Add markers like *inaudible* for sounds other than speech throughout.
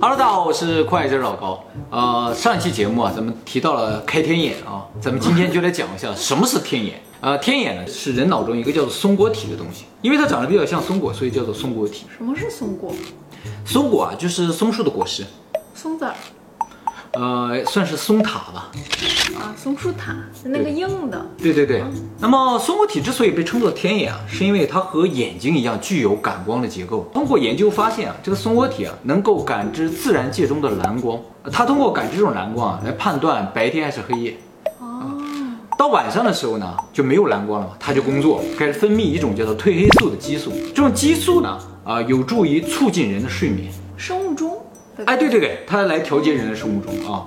Hello，大家好，我是快车老高。呃，上一期节目啊，咱们提到了开天眼啊，咱们今天就来讲一下什么是天眼。呃，天眼呢是人脑中一个叫做松果体的东西，因为它长得比较像松果，所以叫做松果体。什么是松果？松果啊，就是松树的果实，松子儿呃，算是松塔吧。啊，松树塔是那个硬的。对对对。那么松果体之所以被称作天眼啊，是因为它和眼睛一样具有感光的结构。通过研究发现啊，这个松果体啊能够感知自然界中的蓝光，它通过感知这种蓝光啊来判断白天还是黑夜。哦，到晚上的时候呢，就没有蓝光了嘛，它就工作，开始分泌一种叫做褪黑素的激素。这种激素呢，啊、有助于促进人的睡眠。生物钟。哎，对对对，它来调节人的生物钟啊。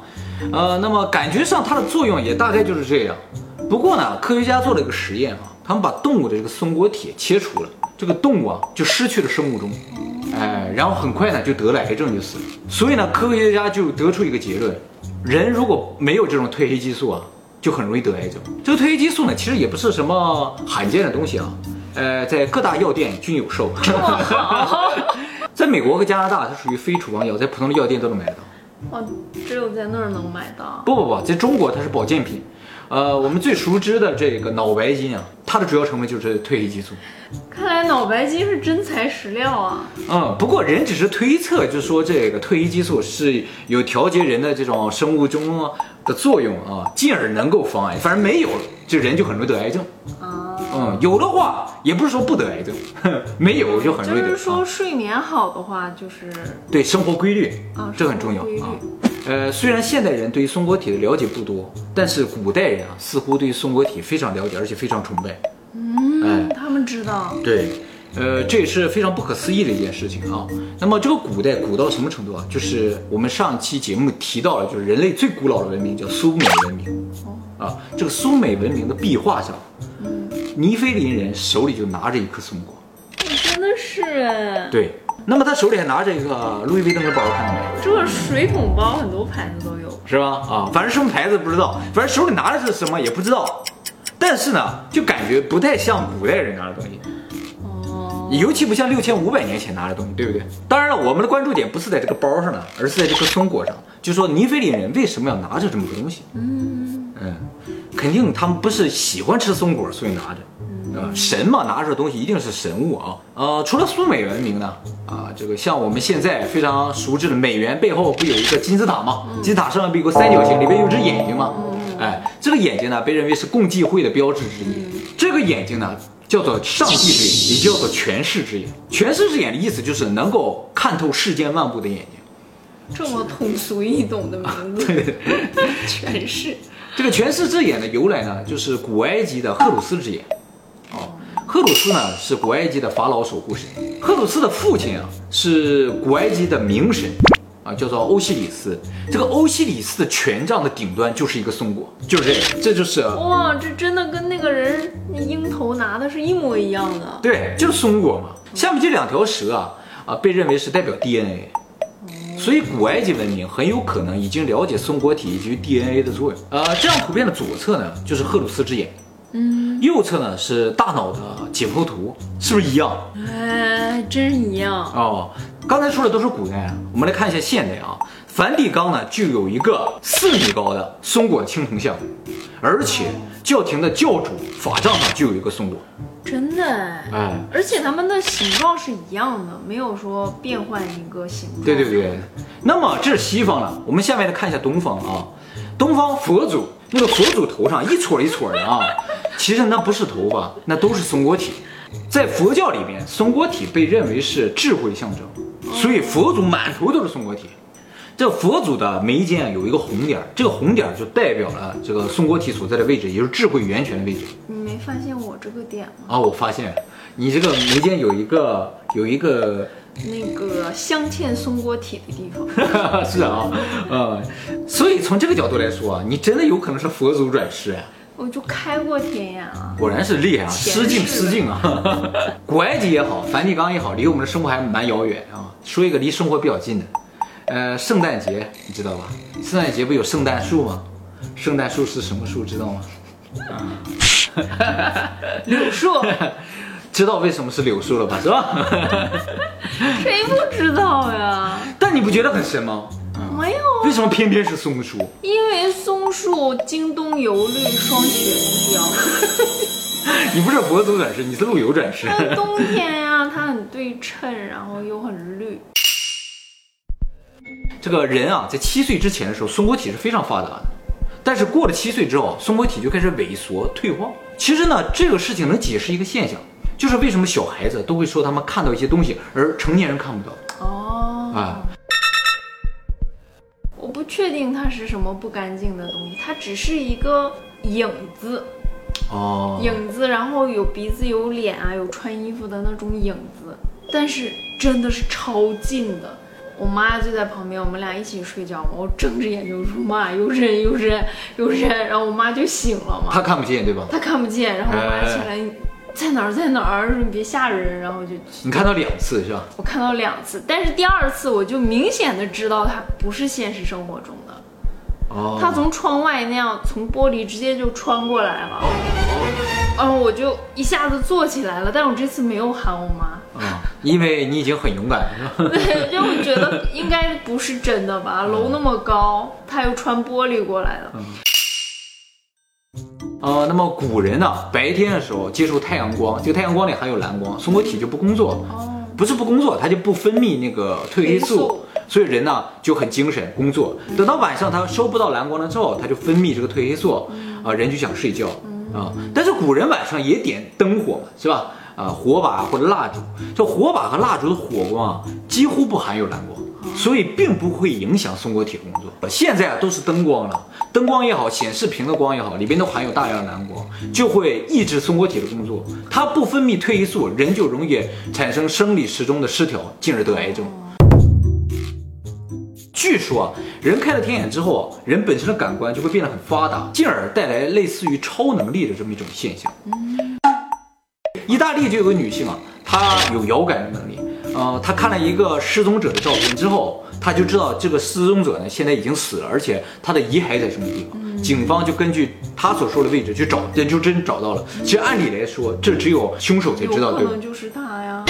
呃，那么感觉上它的作用也大概就是这样。不过呢，科学家做了一个实验啊，他们把动物的这个松果体切除了，这个动物啊就失去了生物钟，哎，然后很快呢就得了癌症就死了。所以呢，科学家就得出一个结论：人如果没有这种褪黑激素啊，就很容易得癌症。这个褪黑激素呢，其实也不是什么罕见的东西啊，呃，在各大药店均有售。*laughs* 在美国和加拿大，它属于非处方药，在普通的药店都能买得到。哦，只有在那儿能买到。不不不，在中国它是保健品。呃，我们最熟知的这个脑白金啊，它的主要成分就是褪黑激素。看来脑白金是真材实料啊。嗯，不过人只是推测，就是说这个褪黑激素是有调节人的这种生物钟啊的作用啊，进而能够防癌。反正没有，这人就很容易得癌症。啊，嗯，有的话也不是说不得癌症，*laughs* 没有就很容易得。就是说啊睡眠好的话，就是对生活规律啊这很重要啊。呃，虽然现代人对于松果体的了解不多，但是古代人啊似乎对松果体非常了解，而且非常崇拜。嗯，他们知道。对，呃，这也是非常不可思议的一件事情啊。那么这个古代古到什么程度啊？就是我们上期节目提到了，就是人类最古老的文明叫苏美文明。哦啊，这个苏美文明的壁画上，尼菲林人手里就拿着一颗松果。真的是哎，对，那么他手里还拿着一个路易威登的包，看到没？这水桶包很多牌子都有。是吧？啊，反正什么牌子不知道，反正手里拿的是什么也不知道。但是呢，就感觉不太像古代人拿的东西。哦，尤其不像六千五百年前拿的东西，对不对？当然了，我们的关注点不是在这个包上呢，而是在这个松果上。就说尼菲林人为什么要拿着这么个东西？嗯嗯肯定他们不是喜欢吃松果，所以拿着。呃，神嘛，拿着东西一定是神物啊。呃，除了苏美文明呢，啊，这个像我们现在非常熟知的美元背后不有一个金字塔吗？金字塔上面不有个三角形，里面有只眼睛吗？哎，这个眼睛呢，被认为是共济会的标志之一。这个眼睛呢，叫做上帝之眼，也叫做权势之眼。权势之眼的意思就是能够看透世间万物的眼睛。这么通俗易懂的名字，权势。这个权势之眼的由来呢，就是古埃及的赫鲁斯之眼。哦，赫鲁斯呢是古埃及的法老守护神，赫鲁斯的父亲啊是古埃及的冥神，啊叫做欧西里斯。这个欧西里斯的权杖的顶端就是一个松果，就是这个，这就是哇，这真的跟那个人那鹰头拿的是一模一样的。对，就是松果嘛。下面这两条蛇啊啊被认为是代表 DNA。所以古埃及文明很有可能已经了解松果体以及 DNA 的作用。呃，这张图片的左侧呢就是赫鲁斯之眼，嗯，右侧呢是大脑的解剖图，是不是一样？哎，还真一样。哦，刚才说的都是古代啊，我们来看一下现代啊。梵蒂冈呢就有一个四米高的松果青铜像，而且教廷的教主法杖上就有一个松果。真的哎，哎，而且它们的形状是一样的，没有说变换一个形状。对对对，那么这是西方了，我们下面来看一下东方啊。东方佛祖那个佛祖头上一撮一撮的啊，其实那不是头发，那都是松果体。在佛教里面，松果体被认为是智慧象征，所以佛祖满头都是松果体。这佛祖的眉间啊有一个红点儿，这个红点儿就代表了这个松果体所在的位置，也就是智慧源泉的位置。你没发现我这个点吗？啊，我发现你这个眉间有一个有一个那个镶嵌松果体的地方。*laughs* 是啊，呃，所以从这个角度来说啊，你真的有可能是佛祖转世啊，我就开过天眼啊。果然是厉害啊，失敬失敬啊！*laughs* 古埃及也好，梵蒂冈也好，离我们的生活还蛮遥远啊。说一个离生活比较近的，呃，圣诞节你知道吧？圣诞节不有圣诞树吗？圣诞树是什么树知道吗？*laughs* 柳树，*laughs* 知道为什么是柳树了吧？是吧？谁不知道呀？但你不觉得很神吗？没有，啊为什么偏偏是松树？因为松树京东油绿双雪标。你不是佛祖转世，你是陆游转世。但冬天呀、它很对称，然后又很绿。这个人啊，在七岁之前的时候，松果体是非常发达的，但是过了七岁之后，松果体就开始萎缩退化。其实呢，这个事情能解释一个现象，就是为什么小孩子都会说他们看到一些东西，而成年人看不到哦，啊。确定它是什么不干净的东西，它只是一个影子，哦，影子，然后有鼻子、有脸啊，有穿衣服的那种影子，但是真的是超近的。我妈就在旁边，我们俩一起睡觉嘛，我睁着眼就说妈，有人，有人，有人，然后我妈就醒了嘛，她看不见对吧？她看不见，然后我妈起来，在哪儿，在哪儿，你别吓人，然后就你看到两次是吧？我看到两次，但是第二次我就明显的知道它不是现实生活中的。哦，他从窗外那样从玻璃直接就穿过来了，嗯，我就一下子坐起来了，但我这次没有喊我妈，啊，因为你已经很勇敢了？对，*laughs* 就我觉得应该不是真的吧，楼那么高，他又穿玻璃过来的，呃，那么古人呢，白天的时候接受太阳光，这个太阳光里含有蓝光，松果体就不工作，哦，不是不工作，它就不分泌那个褪黑素，所以人呢就很精神工作。等到晚上他收不到蓝光了之后，他就分泌这个褪黑素，啊、人就想睡觉啊。但是古人晚上也点灯火嘛，是吧？啊，火把或者蜡烛，这火把和蜡烛的火光啊，几乎不含有蓝光，所以并不会影响松果体工作。现在啊都是灯光了，灯光也好，显示屏的光也好，里边都含有大量的蓝光，就会抑制松果体的工作。它不分泌褪黑素，人就容易产生生理时钟的失调，进而得癌症。据说啊，人开了天眼之后啊，人本身的感官就会变得很发达，进而带来类似于超能力的这么一种现象。意大利就有个女性啊，她有遥感的能力。呃，他看了一个失踪者的照片之后，他就知道这个失踪者呢现在已经死了，而且他的遗骸在什么地方。警方就根据他所说的位置去找，也就真找到了。其实按理来说，这只有凶手才知道，对吧可能？就是他呀，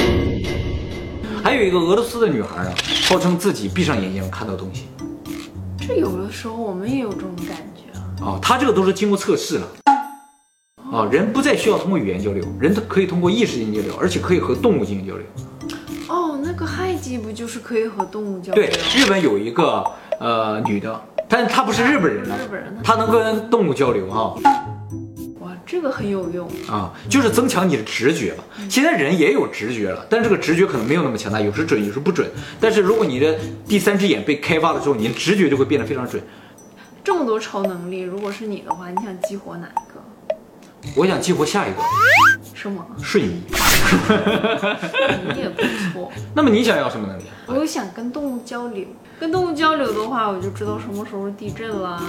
还有一个俄罗斯的女孩啊，号称自己闭上眼睛看到东西。这有的时候我们也有这种感觉啊，啊，他这个都是经过测试了。啊，人不再需要通过语言交流，人可以通过意识进行交流，而且可以和动物进行交流。哦，那个亥吉不就是可以和动物交流对，日本有一个呃女的，但她不是日本人了日本人呢，她能跟动物交流哈哇，这个很有用，啊，就是增强你的直觉吧。现在人也有直觉了，但这个直觉可能没有那么强大，有时准，有时不准。但是如果你的第三只眼被开发了之后，你的直觉就会变得非常准。这么多超能力，如果是你的话，你想激活哪一个？我想激活下一个是吗？瞬移。你也不错。*laughs* 那么你想要什么能力？我又想跟动物交流，跟动物交流的话，我就知道什么时候地震啦，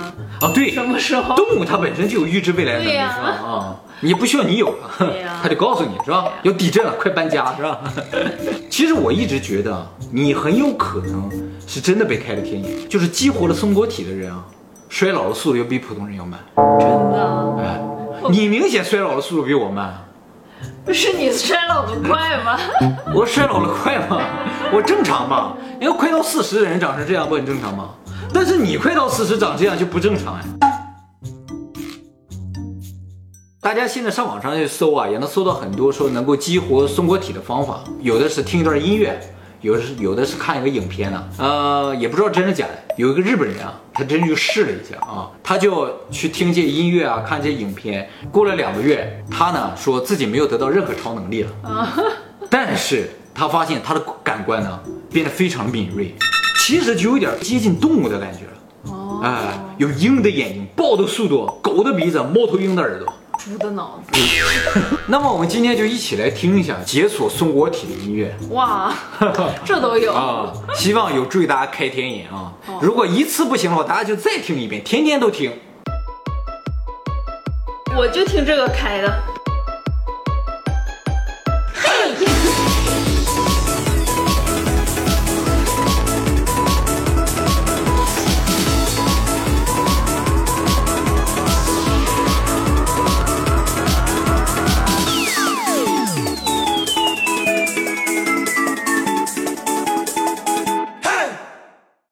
啊，对，什么时候动物它本身就有预知未来的能力，是吧？啊，你不需要你有了，对呀 *laughs* 它就告诉你是吧？要地震了，快搬家是吧？*laughs* 其实我一直觉得你很有可能是真的被开了天眼，就是激活了松果体的人啊，衰老的速度要比普通人要慢。真的，哎，你明显衰老的速度比我慢，不是你衰老的快吗？*laughs* 我衰老的快吗？我正常吧？因为快到四十的人长成这样不很正常吗？但是你快到四十长这样就不正常哎。大家现在上网上去搜啊，也能搜到很多说能够激活松果体的方法，有的是听一段音乐，有的是有的是看一个影片呢、呃，也不知道真的假的。有一个日本人啊，他真就试了一下啊，他就去听这些音乐啊，看这些影片。过了两个月，他呢说自己没有得到任何超能力了，但是他发现他的感官呢变得非常敏锐，其实就有点接近动物的感觉了。哦，哎，有鹰的眼睛，豹的速度，狗的鼻子，猫头鹰的耳朵。猪的脑子，*laughs* 那么我们今天就一起来听一下解锁松果体的音乐哇，*laughs* 这都有。啊，希望有助于大家开天眼啊。如果一次不行的话，大家就再听一遍，天天都听。我就听这个开的。